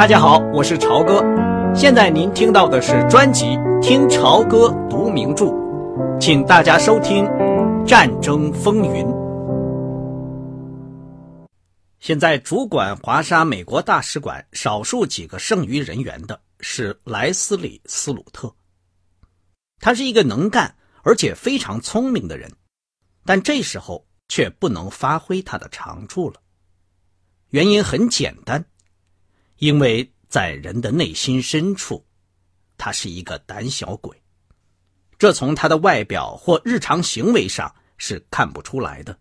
大家好，我是朝哥。现在您听到的是专辑《听朝歌读名著》，请大家收听《战争风云》。现在主管华沙美国大使馆少数几个剩余人员的是莱斯里·斯鲁特。他是一个能干而且非常聪明的人，但这时候却不能发挥他的长处了。原因很简单。因为在人的内心深处，他是一个胆小鬼，这从他的外表或日常行为上是看不出来的。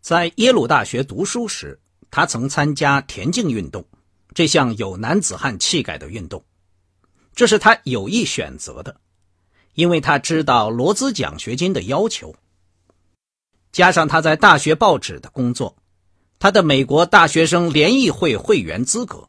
在耶鲁大学读书时，他曾参加田径运动，这项有男子汉气概的运动，这是他有意选择的，因为他知道罗兹奖学金的要求，加上他在大学报纸的工作。他的美国大学生联谊会会员资格，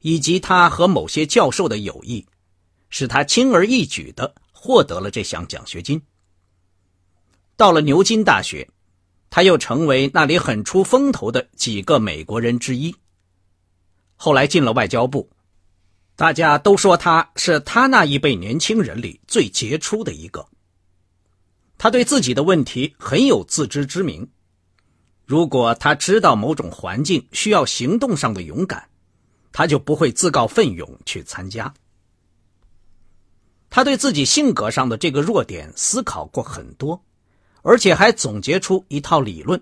以及他和某些教授的友谊，使他轻而易举地获得了这项奖学金。到了牛津大学，他又成为那里很出风头的几个美国人之一。后来进了外交部，大家都说他是他那一辈年轻人里最杰出的一个。他对自己的问题很有自知之明。如果他知道某种环境需要行动上的勇敢，他就不会自告奋勇去参加。他对自己性格上的这个弱点思考过很多，而且还总结出一套理论。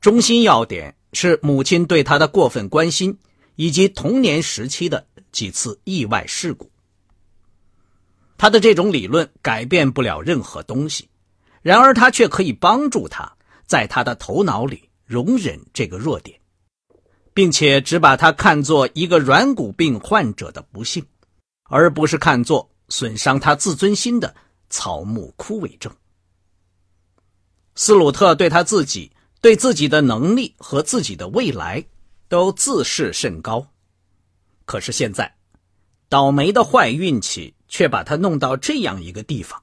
中心要点是母亲对他的过分关心，以及童年时期的几次意外事故。他的这种理论改变不了任何东西，然而他却可以帮助他。在他的头脑里容忍这个弱点，并且只把他看作一个软骨病患者的不幸，而不是看作损伤他自尊心的草木枯萎症。斯鲁特对他自己、对自己的能力和自己的未来都自视甚高，可是现在，倒霉的坏运气却把他弄到这样一个地方，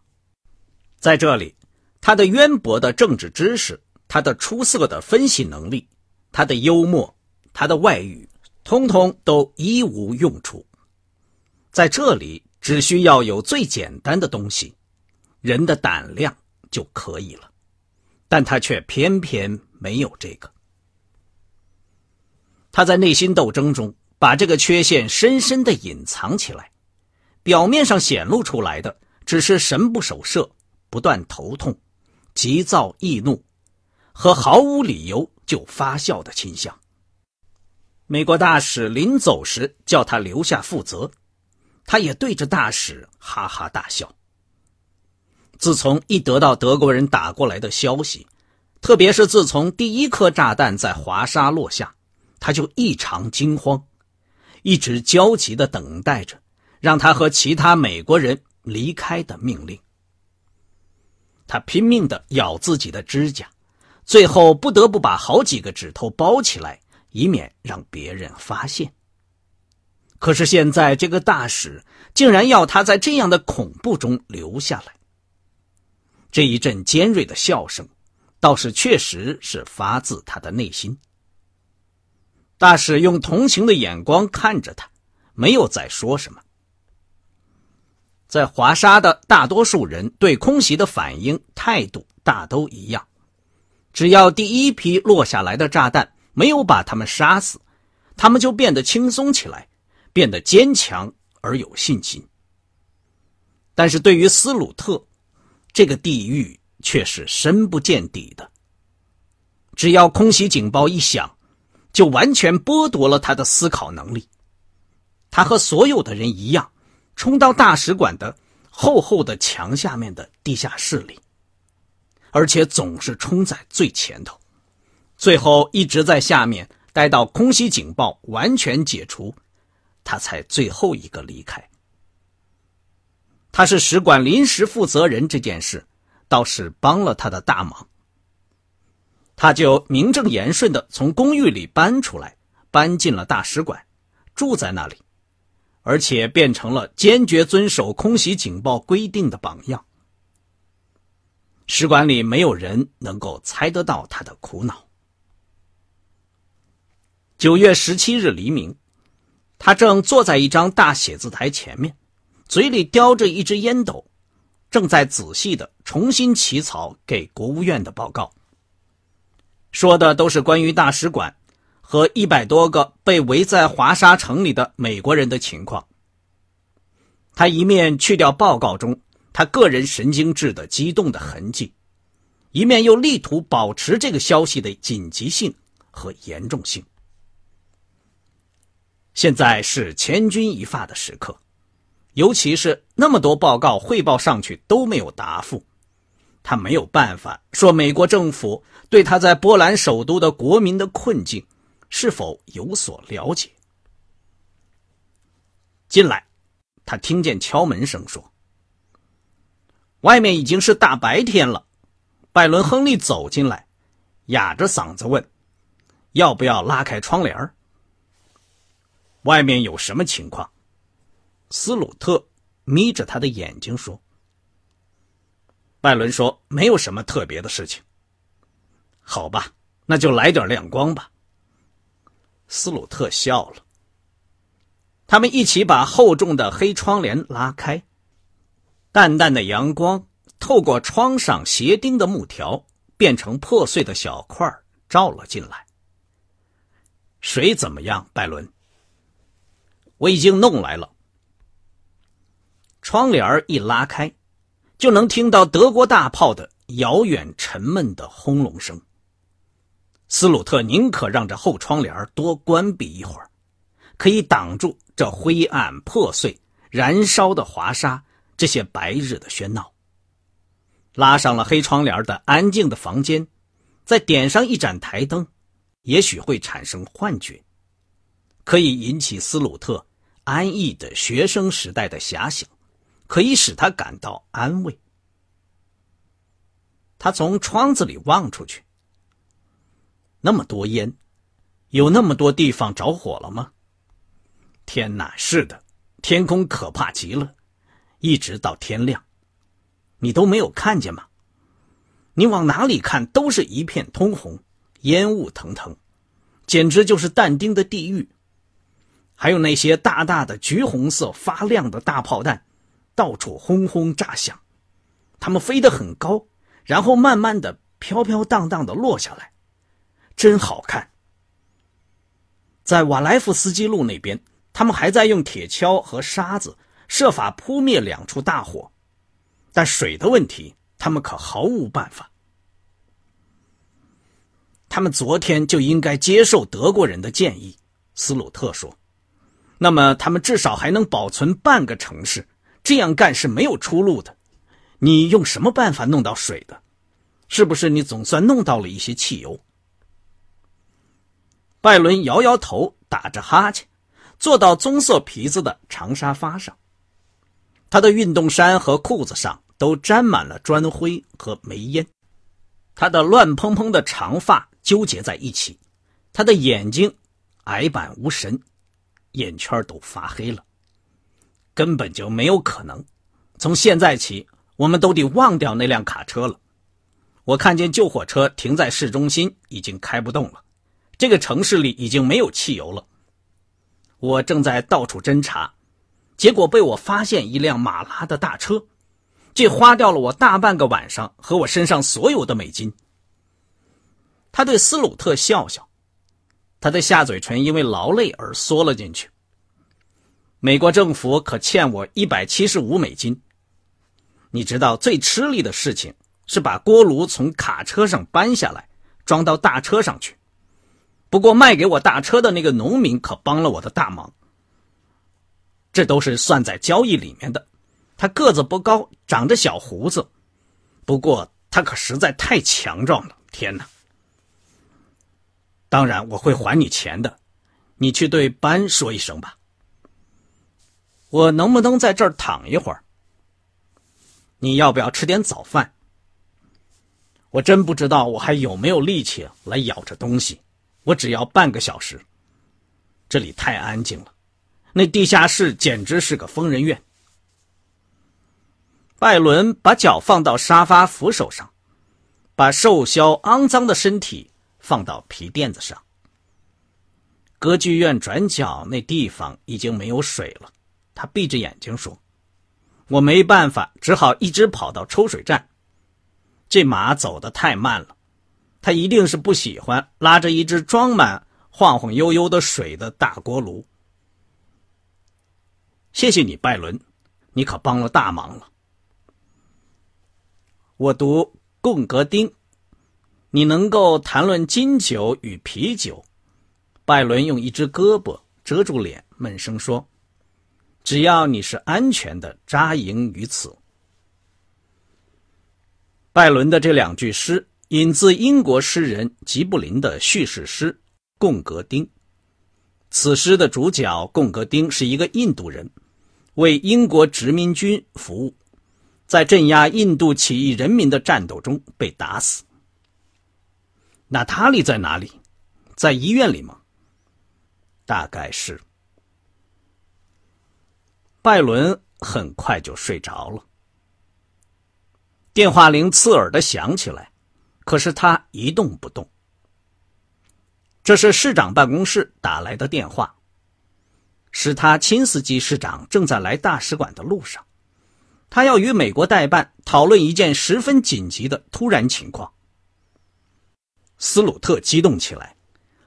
在这里，他的渊博的政治知识。他的出色的分析能力，他的幽默，他的外语，通通都一无用处。在这里，只需要有最简单的东西，人的胆量就可以了。但他却偏偏没有这个。他在内心斗争中把这个缺陷深深的隐藏起来，表面上显露出来的只是神不守舍、不断头痛、急躁易怒。和毫无理由就发笑的倾向。美国大使临走时叫他留下负责，他也对着大使哈哈大笑。自从一得到德国人打过来的消息，特别是自从第一颗炸弹在华沙落下，他就异常惊慌，一直焦急地等待着让他和其他美国人离开的命令。他拼命地咬自己的指甲。最后不得不把好几个指头包起来，以免让别人发现。可是现在这个大使竟然要他在这样的恐怖中留下来。这一阵尖锐的笑声，倒是确实是发自他的内心。大使用同情的眼光看着他，没有再说什么。在华沙的大多数人对空袭的反应态度大都一样。只要第一批落下来的炸弹没有把他们杀死，他们就变得轻松起来，变得坚强而有信心。但是对于斯鲁特，这个地狱却是深不见底的。只要空袭警报一响，就完全剥夺了他的思考能力。他和所有的人一样，冲到大使馆的厚厚的墙下面的地下室里。而且总是冲在最前头，最后一直在下面待到空袭警报完全解除，他才最后一个离开。他是使馆临时负责人，这件事倒是帮了他的大忙。他就名正言顺的从公寓里搬出来，搬进了大使馆，住在那里，而且变成了坚决遵守空袭警报规定的榜样。使馆里没有人能够猜得到他的苦恼。九月十七日黎明，他正坐在一张大写字台前面，嘴里叼着一支烟斗，正在仔细的重新起草给国务院的报告。说的都是关于大使馆和一百多个被围在华沙城里的美国人的情况。他一面去掉报告中他个人神经质的激动的痕迹，一面又力图保持这个消息的紧急性和严重性。现在是千钧一发的时刻，尤其是那么多报告汇报上去都没有答复，他没有办法说美国政府对他在波兰首都的国民的困境是否有所了解。进来，他听见敲门声，说：“外面已经是大白天了。”拜伦·亨利走进来，哑着嗓子问：“要不要拉开窗帘？”外面有什么情况？斯鲁特眯着他的眼睛说：“拜伦说没有什么特别的事情。好吧，那就来点亮光吧。”斯鲁特笑了。他们一起把厚重的黑窗帘拉开，淡淡的阳光透过窗上斜钉的木条，变成破碎的小块照了进来。水怎么样，拜伦？我已经弄来了。窗帘一拉开，就能听到德国大炮的遥远沉闷的轰隆声。斯鲁特宁可让这厚窗帘多关闭一会儿，可以挡住这灰暗、破碎、燃烧的华沙这些白日的喧闹。拉上了黑窗帘的安静的房间，再点上一盏台灯，也许会产生幻觉，可以引起斯鲁特。安逸的学生时代的遐想，可以使他感到安慰。他从窗子里望出去，那么多烟，有那么多地方着火了吗？天哪，是的，天空可怕极了，一直到天亮，你都没有看见吗？你往哪里看都是一片通红，烟雾腾腾，简直就是但丁的地狱。还有那些大大的橘红色发亮的大炮弹，到处轰轰炸响，它们飞得很高，然后慢慢的飘飘荡荡的落下来，真好看。在瓦莱夫斯基路那边，他们还在用铁锹和沙子设法扑灭两处大火，但水的问题，他们可毫无办法。他们昨天就应该接受德国人的建议，斯鲁特说。那么他们至少还能保存半个城市，这样干是没有出路的。你用什么办法弄到水的？是不是你总算弄到了一些汽油？拜伦摇摇头，打着哈欠，坐到棕色皮子的长沙发上。他的运动衫和裤子上都沾满了砖灰和煤烟，他的乱蓬蓬的长发纠结在一起，他的眼睛矮板无神。眼圈都发黑了，根本就没有可能。从现在起，我们都得忘掉那辆卡车了。我看见救火车停在市中心，已经开不动了。这个城市里已经没有汽油了。我正在到处侦查，结果被我发现一辆马拉的大车，这花掉了我大半个晚上和我身上所有的美金。他对斯鲁特笑笑。他的下嘴唇因为劳累而缩了进去。美国政府可欠我一百七十五美金。你知道最吃力的事情是把锅炉从卡车上搬下来，装到大车上去。不过卖给我大车的那个农民可帮了我的大忙。这都是算在交易里面的。他个子不高，长着小胡子，不过他可实在太强壮了。天哪！当然，我会还你钱的。你去对班说一声吧。我能不能在这儿躺一会儿？你要不要吃点早饭？我真不知道我还有没有力气来咬着东西。我只要半个小时。这里太安静了，那地下室简直是个疯人院。拜伦把脚放到沙发扶手上，把瘦削肮脏的身体。放到皮垫子上。歌剧院转角那地方已经没有水了。他闭着眼睛说：“我没办法，只好一直跑到抽水站。这马走得太慢了，他一定是不喜欢拉着一只装满晃晃悠悠的水的大锅炉。”谢谢你，拜伦，你可帮了大忙了。我读贡格丁，你能够谈论金酒与啤酒。拜伦用一只胳膊遮住脸，闷声说。只要你是安全的扎营于此。拜伦的这两句诗引自英国诗人吉布林的叙事诗《贡格丁》。此诗的主角贡格丁是一个印度人，为英国殖民军服务，在镇压印度起义人民的战斗中被打死。娜塔莉在哪里？在医院里吗？大概是。拜伦很快就睡着了。电话铃刺耳的响起来，可是他一动不动。这是市长办公室打来的电话，是他亲司机市长正在来大使馆的路上，他要与美国代办讨论一件十分紧急的突然情况。斯鲁特激动起来，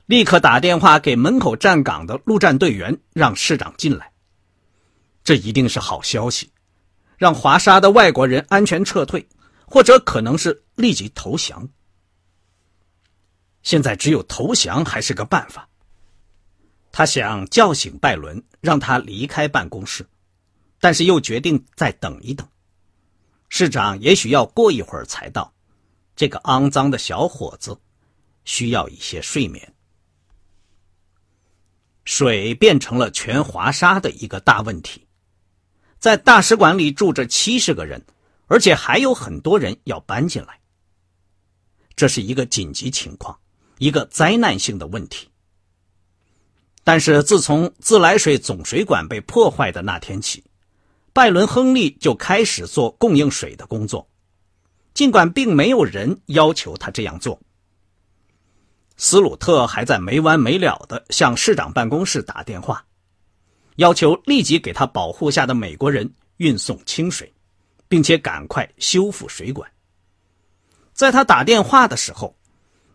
立刻打电话给门口站岗的陆战队员，让市长进来。这一定是好消息，让华沙的外国人安全撤退，或者可能是立即投降。现在只有投降还是个办法。他想叫醒拜伦，让他离开办公室，但是又决定再等一等。市长也许要过一会儿才到，这个肮脏的小伙子需要一些睡眠。水变成了全华沙的一个大问题。在大使馆里住着七十个人，而且还有很多人要搬进来。这是一个紧急情况，一个灾难性的问题。但是自从自来水总水管被破坏的那天起，拜伦·亨利就开始做供应水的工作，尽管并没有人要求他这样做。斯鲁特还在没完没了的向市长办公室打电话。要求立即给他保护下的美国人运送清水，并且赶快修复水管。在他打电话的时候，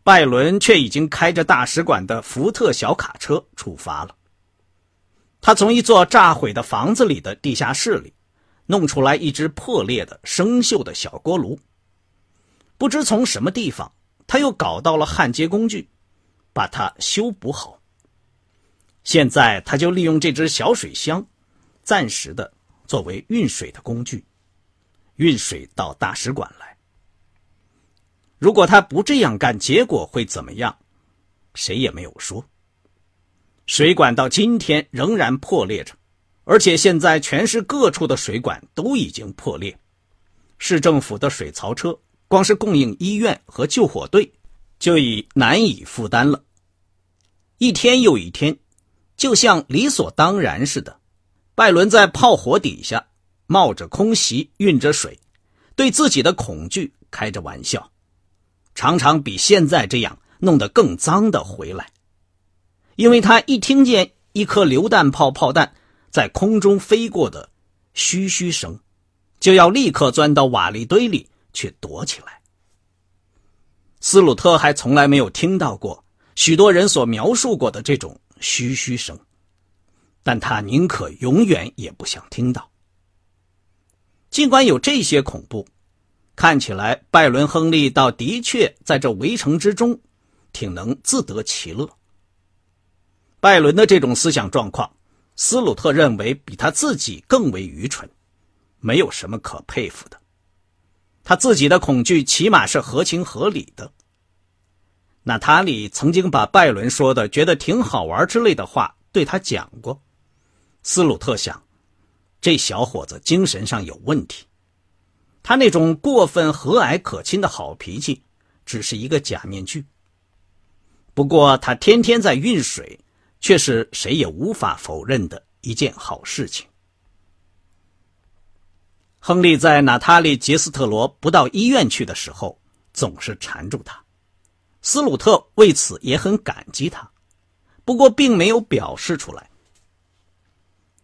拜伦却已经开着大使馆的福特小卡车出发了。他从一座炸毁的房子里的地下室里弄出来一只破裂的生锈的小锅炉。不知从什么地方，他又搞到了焊接工具，把它修补好。现在他就利用这只小水箱，暂时的作为运水的工具，运水到大使馆来。如果他不这样干，结果会怎么样？谁也没有说。水管到今天仍然破裂着，而且现在全市各处的水管都已经破裂。市政府的水槽车光是供应医院和救火队，就已难以负担了。一天又一天。就像理所当然似的，拜伦在炮火底下冒着空袭运着水，对自己的恐惧开着玩笑，常常比现在这样弄得更脏的回来，因为他一听见一颗榴弹炮炮弹在空中飞过的嘘嘘声，就要立刻钻到瓦砾堆里去躲起来。斯鲁特还从来没有听到过许多人所描述过的这种。嘘嘘声，但他宁可永远也不想听到。尽管有这些恐怖，看起来拜伦·亨利倒的确在这围城之中，挺能自得其乐。拜伦的这种思想状况，斯鲁特认为比他自己更为愚蠢，没有什么可佩服的。他自己的恐惧起码是合情合理的。娜塔莉曾经把拜伦说的觉得挺好玩之类的话对他讲过。斯鲁特想，这小伙子精神上有问题。他那种过分和蔼可亲的好脾气，只是一个假面具。不过他天天在运水，却是谁也无法否认的一件好事情。亨利在娜塔莉·杰斯特罗不到医院去的时候，总是缠住他。斯鲁特为此也很感激他，不过并没有表示出来。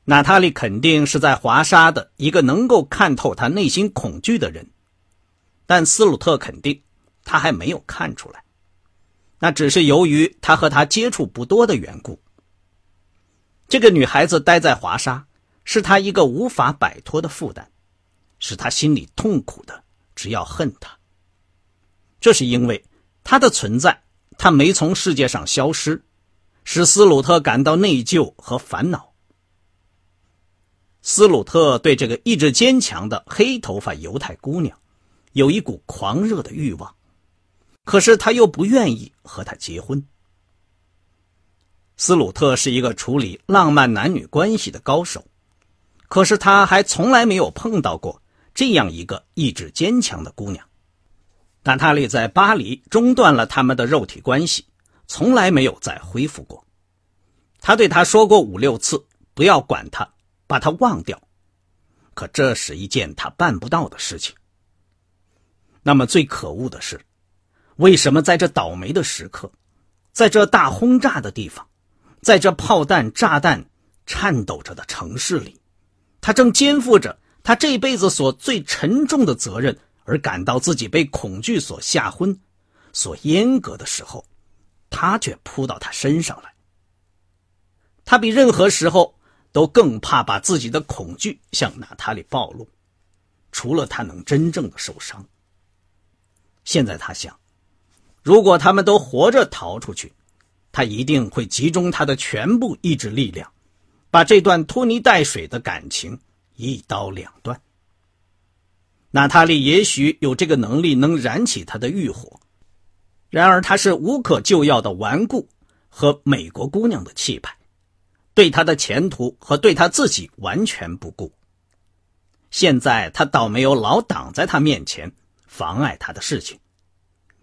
娜塔莉肯定是在华沙的一个能够看透他内心恐惧的人，但斯鲁特肯定他还没有看出来，那只是由于他和他接触不多的缘故。这个女孩子待在华沙，是他一个无法摆脱的负担，使他心里痛苦的，只要恨她。这是因为他的存在，他没从世界上消失，使斯鲁特感到内疚和烦恼。斯鲁特对这个意志坚强的黑头发犹太姑娘，有一股狂热的欲望，可是他又不愿意和她结婚。斯鲁特是一个处理浪漫男女关系的高手，可是他还从来没有碰到过这样一个意志坚强的姑娘。娜塔莉在巴黎中断了他们的肉体关系，从来没有再恢复过。他对他说过五六次：“不要管他。”把他忘掉，可这是一件他办不到的事情。那么最可恶的是，为什么在这倒霉的时刻，在这大轰炸的地方，在这炮弹炸弹颤抖着的城市里，他正肩负着他这辈子所最沉重的责任，而感到自己被恐惧所吓昏、所阉割的时候，他却扑到他身上来。他比任何时候。都更怕把自己的恐惧向娜塔莉暴露，除了他能真正的受伤。现在他想，如果他们都活着逃出去，他一定会集中他的全部意志力量，把这段拖泥带水的感情一刀两断。娜塔莉也许有这个能力，能燃起他的欲火，然而他是无可救药的顽固和美国姑娘的气派。对他的前途和对他自己完全不顾。现在他倒没有老挡在他面前，妨碍他的事情。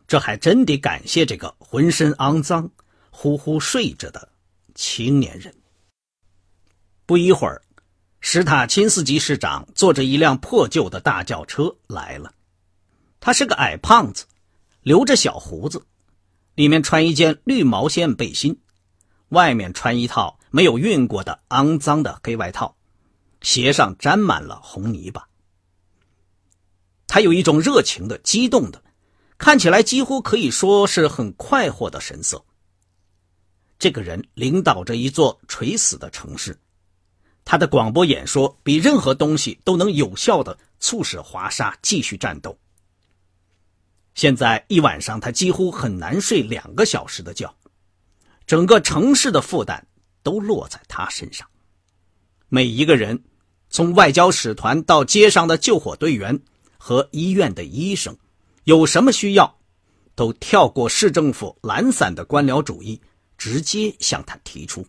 这还真得感谢这个浑身肮脏、呼呼睡着的青年人。不一会儿，史塔钦斯基市长坐着一辆破旧的大轿车来了。他是个矮胖子，留着小胡子，里面穿一件绿毛线背心，外面穿一套。没有熨过的肮脏的黑外套，鞋上沾满了红泥巴。他有一种热情的、激动的，看起来几乎可以说是很快活的神色。这个人领导着一座垂死的城市，他的广播演说比任何东西都能有效的促使华沙继续战斗。现在一晚上，他几乎很难睡两个小时的觉，整个城市的负担。都落在他身上。每一个人，从外交使团到街上的救火队员和医院的医生，有什么需要，都跳过市政府懒散的官僚主义，直接向他提出。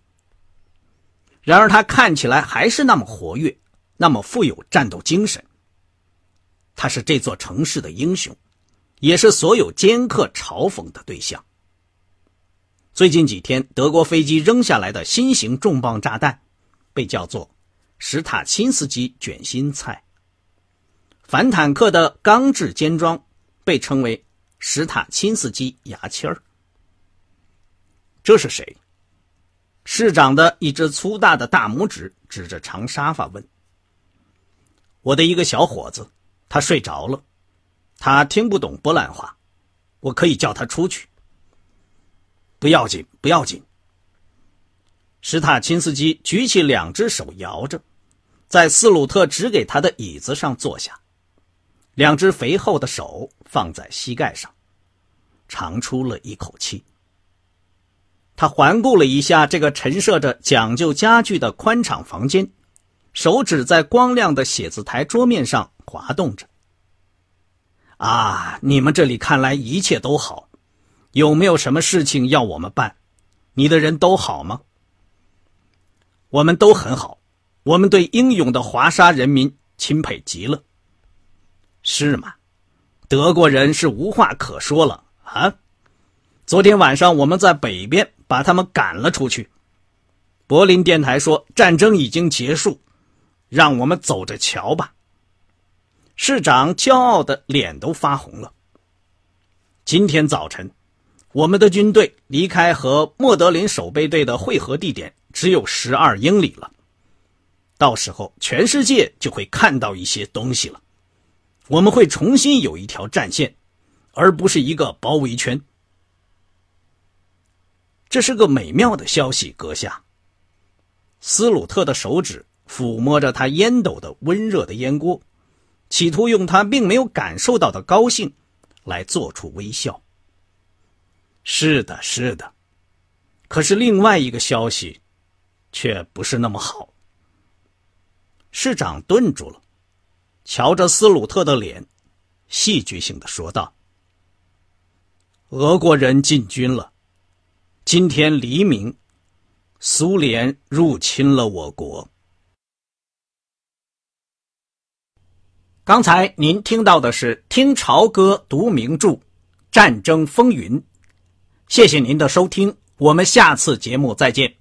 然而，他看起来还是那么活跃，那么富有战斗精神。他是这座城市的英雄，也是所有尖客嘲讽的对象。最近几天，德国飞机扔下来的新型重磅炸弹，被叫做“史塔钦斯基卷心菜”；反坦克的钢制尖桩被称为“史塔钦斯基牙签儿”。这是谁？市长的一只粗大的大拇指指着长沙发问：“我的一个小伙子，他睡着了，他听不懂波兰话，我可以叫他出去。”不要紧，不要紧。史塔钦斯基举起两只手摇着，在斯鲁特指给他的椅子上坐下，两只肥厚的手放在膝盖上，长出了一口气。他环顾了一下这个陈设着讲究家具的宽敞房间，手指在光亮的写字台桌面上滑动着。啊，你们这里看来一切都好。有没有什么事情要我们办？你的人都好吗？我们都很好，我们对英勇的华沙人民钦佩极了。是吗？德国人是无话可说了啊！昨天晚上我们在北边把他们赶了出去。柏林电台说战争已经结束，让我们走着瞧吧。市长骄傲的脸都发红了。今天早晨。我们的军队离开和莫德林守备队的汇合地点只有十二英里了。到时候，全世界就会看到一些东西了。我们会重新有一条战线，而不是一个包围圈。这是个美妙的消息，阁下。斯鲁特的手指抚摸着他烟斗的温热的烟锅，企图用他并没有感受到的高兴来做出微笑。是的，是的。可是另外一个消息，却不是那么好。市长顿住了，瞧着斯鲁特的脸，戏剧性的说道：“俄国人进军了。”今天黎明，苏联入侵了我国。刚才您听到的是听潮歌读名著《战争风云》，谢谢您的收听，我们下次节目再见。